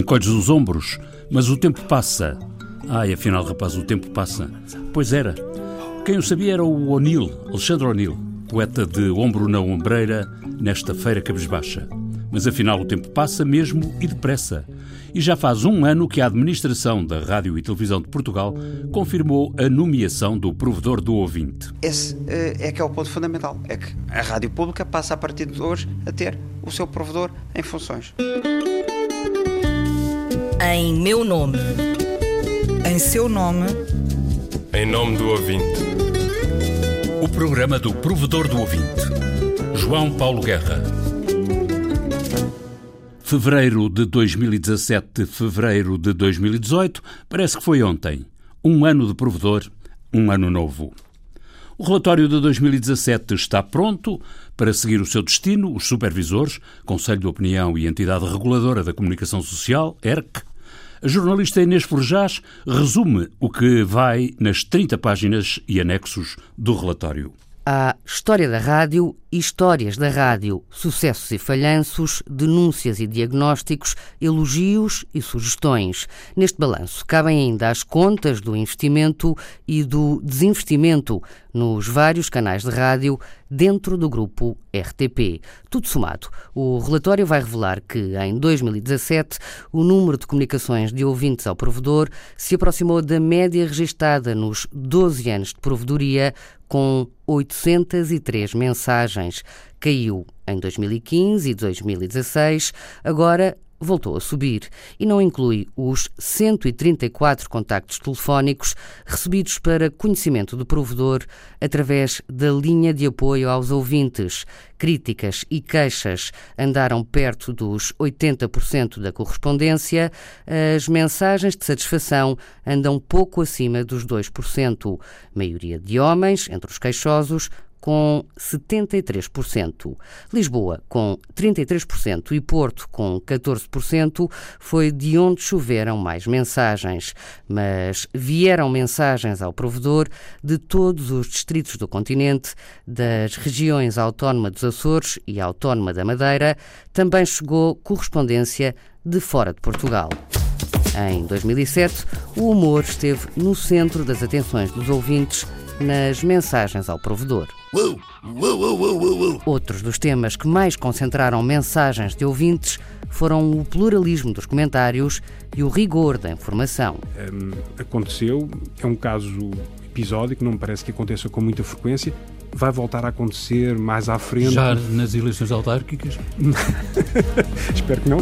Encolhes os ombros, mas o tempo passa. Ai, afinal, rapaz, o tempo passa. Pois era. Quem o sabia era o O'Neill, Alexandre O'Neill, poeta de Ombro na Ombreira, nesta feira cabisbaixa. Mas afinal o tempo passa mesmo e depressa. E já faz um ano que a administração da Rádio e Televisão de Portugal confirmou a nomeação do provedor do ouvinte. Esse eh, é que é o ponto fundamental. É que a Rádio Pública passa a partir de hoje a ter o seu provedor em funções. Em meu nome. Em seu nome. Em nome do ouvinte. O programa do provedor do ouvinte. João Paulo Guerra. Fevereiro de 2017, fevereiro de 2018, parece que foi ontem. Um ano de provedor, um ano novo. O relatório de 2017 está pronto para seguir o seu destino. Os supervisores, Conselho de Opinião e Entidade Reguladora da Comunicação Social, ERC, a jornalista Inês Forjás resume o que vai nas 30 páginas e anexos do relatório. Há história da rádio histórias da rádio, sucessos e falhanços, denúncias e diagnósticos, elogios e sugestões. Neste balanço cabem ainda as contas do investimento e do desinvestimento nos vários canais de rádio dentro do grupo RTP. Tudo somado, o relatório vai revelar que, em 2017, o número de comunicações de ouvintes ao provedor se aproximou da média registada nos 12 anos de provedoria, com 803 mensagens. Caiu em 2015 e 2016, agora voltou a subir e não inclui os 134 contactos telefónicos recebidos para conhecimento do provedor através da linha de apoio aos ouvintes. Críticas e queixas andaram perto dos 80% da correspondência, as mensagens de satisfação andam pouco acima dos 2%. Maioria de homens, entre os queixosos, com 73%. Lisboa, com 33% e Porto, com 14%, foi de onde choveram mais mensagens. Mas vieram mensagens ao provedor de todos os distritos do continente, das regiões Autónoma dos Açores e Autónoma da Madeira. Também chegou correspondência de fora de Portugal. Em 2007, o humor esteve no centro das atenções dos ouvintes nas mensagens ao provedor. Outros dos temas que mais concentraram mensagens de ouvintes foram o pluralismo dos comentários e o rigor da informação. Um, aconteceu, é um caso episódico, não me parece que aconteça com muita frequência. Vai voltar a acontecer mais à frente. Já nas eleições autárquicas? Espero que não.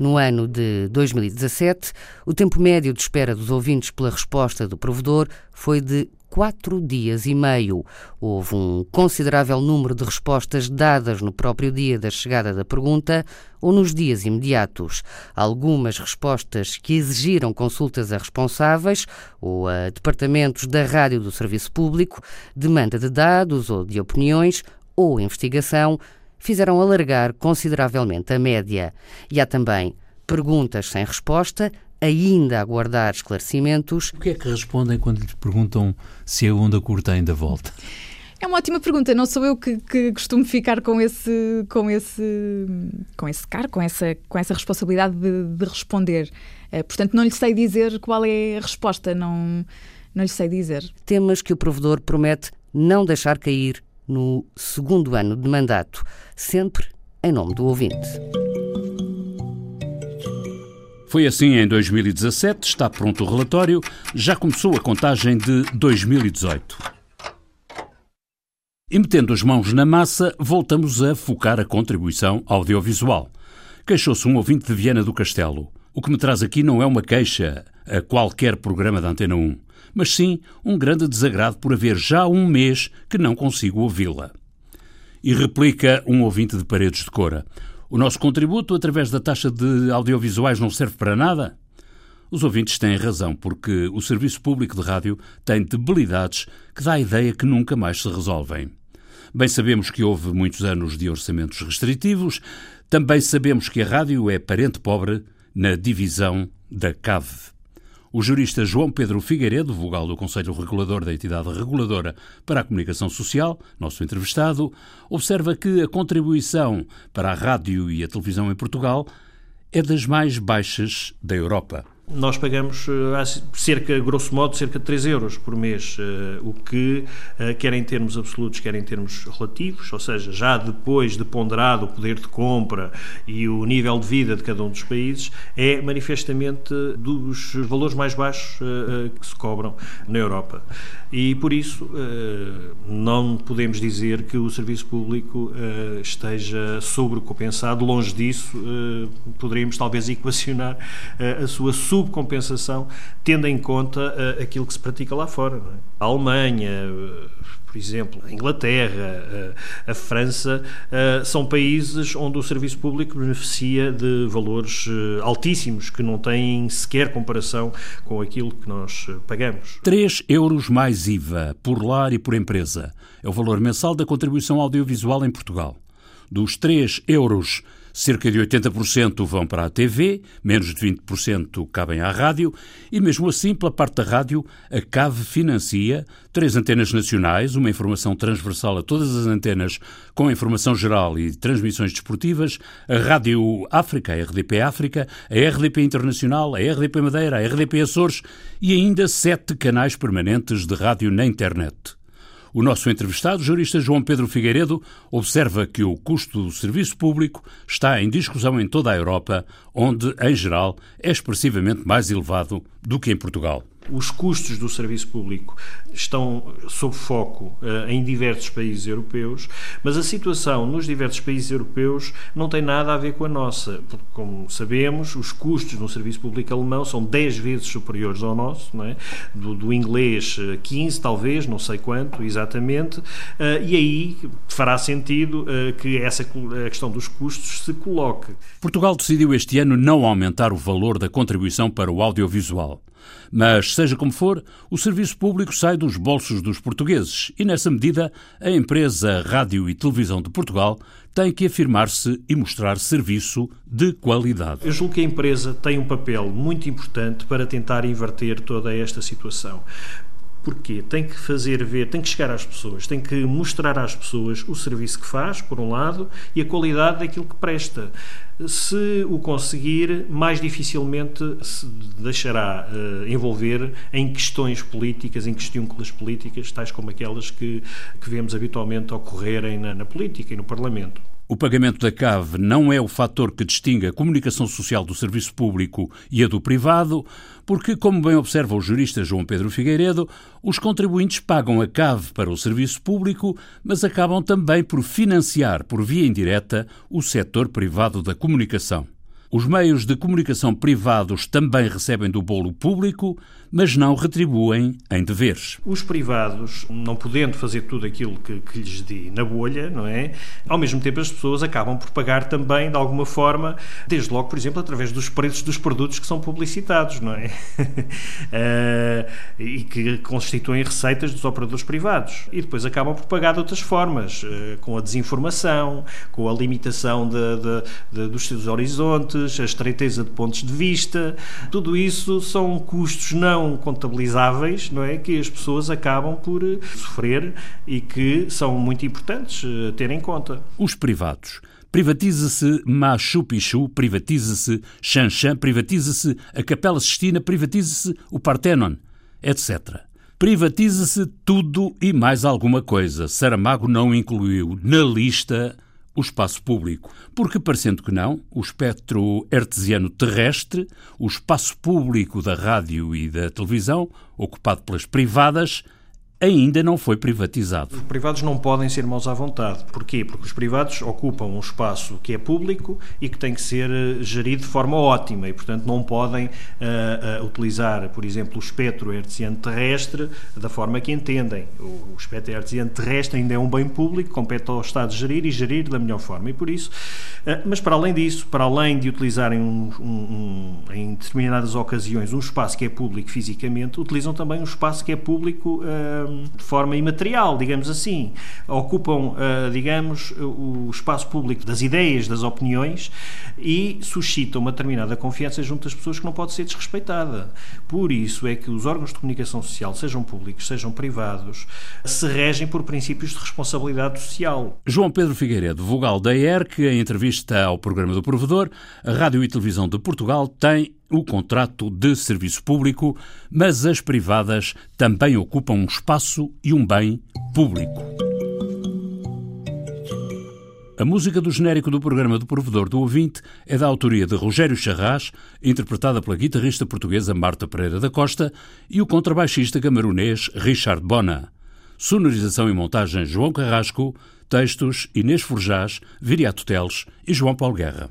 No ano de 2017, o tempo médio de espera dos ouvintes pela resposta do provedor foi de quatro dias e meio. Houve um considerável número de respostas dadas no próprio dia da chegada da pergunta ou nos dias imediatos. Algumas respostas que exigiram consultas a responsáveis ou a departamentos da rádio do serviço público, demanda de dados ou de opiniões ou investigação fizeram alargar consideravelmente a média. E há também perguntas sem resposta, ainda a aguardar esclarecimentos. O que é que respondem quando lhes perguntam se a onda curta ainda volta? É uma ótima pergunta. Não sou eu que, que, costumo ficar com esse, com esse, com esse cargo, com essa, com essa responsabilidade de, de responder. Uh, portanto, não lhe sei dizer qual é a resposta. Não, não lhe sei dizer. Temas que o provedor promete não deixar cair no segundo ano de mandato, sempre em nome do ouvinte. Foi assim em 2017, está pronto o relatório, já começou a contagem de 2018. E metendo as mãos na massa, voltamos a focar a contribuição audiovisual. Queixou-se um ouvinte de Viana do Castelo. O que me traz aqui não é uma queixa a qualquer programa da Antena 1 mas sim um grande desagrado por haver já um mês que não consigo ouvi-la. E replica um ouvinte de Paredes de Cora. O nosso contributo através da taxa de audiovisuais não serve para nada? Os ouvintes têm razão, porque o serviço público de rádio tem debilidades que dá a ideia que nunca mais se resolvem. Bem sabemos que houve muitos anos de orçamentos restritivos, também sabemos que a rádio é parente pobre na divisão da CAV. O jurista João Pedro Figueiredo, vogal do Conselho Regulador da Entidade Reguladora para a Comunicação Social, nosso entrevistado, observa que a contribuição para a rádio e a televisão em Portugal é das mais baixas da Europa nós pagamos uh, cerca, grosso modo, cerca de 3 euros por mês, uh, o que, uh, quer em termos absolutos, quer em termos relativos, ou seja, já depois de ponderado o poder de compra e o nível de vida de cada um dos países, é manifestamente dos valores mais baixos que se cobram na Europa. E por isso não podemos dizer que o serviço público esteja sobrecompensado, longe disso, poderíamos talvez equacionar a sua sub subcompensação, tendo em conta uh, aquilo que se pratica lá fora. É? A Alemanha, uh, por exemplo, a Inglaterra, uh, a França, são países onde o serviço público beneficia de valores altíssimos que não têm sequer comparação com aquilo que nós pagamos. 3 euros mais IVA por lar e por empresa é o valor mensal da contribuição audiovisual em Portugal. Dos 3 euros Cerca de 80% vão para a TV, menos de 20% cabem à rádio, e mesmo assim, pela parte da rádio, a CAV financia três antenas nacionais, uma informação transversal a todas as antenas com informação geral e transmissões desportivas, a Rádio África, a RDP África, a RDP Internacional, a RDP Madeira, a RDP Açores e ainda sete canais permanentes de rádio na internet. O nosso entrevistado, o jurista João Pedro Figueiredo, observa que o custo do serviço público está em discussão em toda a Europa, onde, em geral, é expressivamente mais elevado do que em Portugal os custos do serviço público estão sob foco uh, em diversos países europeus, mas a situação nos diversos países europeus não tem nada a ver com a nossa. Porque, como sabemos, os custos no serviço público alemão são 10 vezes superiores ao nosso, é? do, do inglês 15, eh, talvez, não sei quanto exatamente, uh, e aí fará sentido uh, que essa a questão dos custos se coloque. Portugal decidiu este ano não aumentar o valor da contribuição para o audiovisual. Mas, seja como for, o serviço público sai dos bolsos dos portugueses e, nessa medida, a empresa Rádio e Televisão de Portugal tem que afirmar-se e mostrar serviço de qualidade. Eu julgo que a empresa tem um papel muito importante para tentar inverter toda esta situação. Porquê? Tem que fazer ver, tem que chegar às pessoas, tem que mostrar às pessoas o serviço que faz, por um lado, e a qualidade daquilo que presta. Se o conseguir, mais dificilmente se deixará uh, envolver em questões políticas, em questões políticas, tais como aquelas que, que vemos habitualmente ocorrerem na, na política e no Parlamento. O pagamento da CAV não é o fator que distingue a comunicação social do serviço público e a do privado, porque, como bem observa o jurista João Pedro Figueiredo, os contribuintes pagam a CAV para o serviço público, mas acabam também por financiar, por via indireta, o setor privado da comunicação. Os meios de comunicação privados também recebem do bolo público, mas não retribuem em deveres. Os privados, não podendo fazer tudo aquilo que, que lhes dê na bolha, não é? Ao mesmo tempo, as pessoas acabam por pagar também, de alguma forma, desde logo, por exemplo, através dos preços dos produtos que são publicitados, não é? uh, e que constituem receitas dos operadores privados. E depois acabam por pagar de outras formas, uh, com a desinformação, com a limitação de, de, de, dos seus horizontes, a estreiteza de pontos de vista. Tudo isso são custos não não contabilizáveis, não é, que as pessoas acabam por eh, sofrer e que são muito importantes eh, ter em conta. Os privados. Privatiza-se Machu Picchu, privatiza-se Xanxan, privatiza-se a Capela Sistina, privatiza-se o Partenon, etc. Privatiza-se tudo e mais alguma coisa. Saramago não incluiu na lista o espaço público, porque, parecendo que não, o espectro hertziano terrestre, o espaço público da rádio e da televisão, ocupado pelas privadas, ainda não foi privatizado. Os privados não podem ser maus à vontade. Porquê? Porque os privados ocupam um espaço que é público e que tem que ser eh, gerido de forma ótima e, portanto, não podem uh, uh, utilizar, por exemplo, o espectro hertziano terrestre da forma que entendem. O, o espectro hertziano terrestre ainda é um bem público, compete ao Estado gerir e gerir da melhor forma. E por isso, uh, mas para além disso, para além de utilizarem um, um, um, em determinadas ocasiões um espaço que é público fisicamente, utilizam também um espaço que é público de forma imaterial, digamos assim. Ocupam, digamos, o espaço público das ideias, das opiniões e suscitam uma determinada confiança junto às pessoas que não pode ser desrespeitada. Por isso é que os órgãos de comunicação social, sejam públicos, sejam privados, se regem por princípios de responsabilidade social. João Pedro Figueiredo, vogal da ERC, em entrevista ao programa do Provedor, a Rádio e Televisão de Portugal tem o contrato de serviço público, mas as privadas também ocupam um espaço e um bem público. A música do genérico do programa do Provedor do Ouvinte é da autoria de Rogério Charras, interpretada pela guitarrista portuguesa Marta Pereira da Costa e o contrabaixista camarunês Richard Bona. Sonorização e montagem João Carrasco, textos Inês Forjás, Viriato Teles e João Paulo Guerra.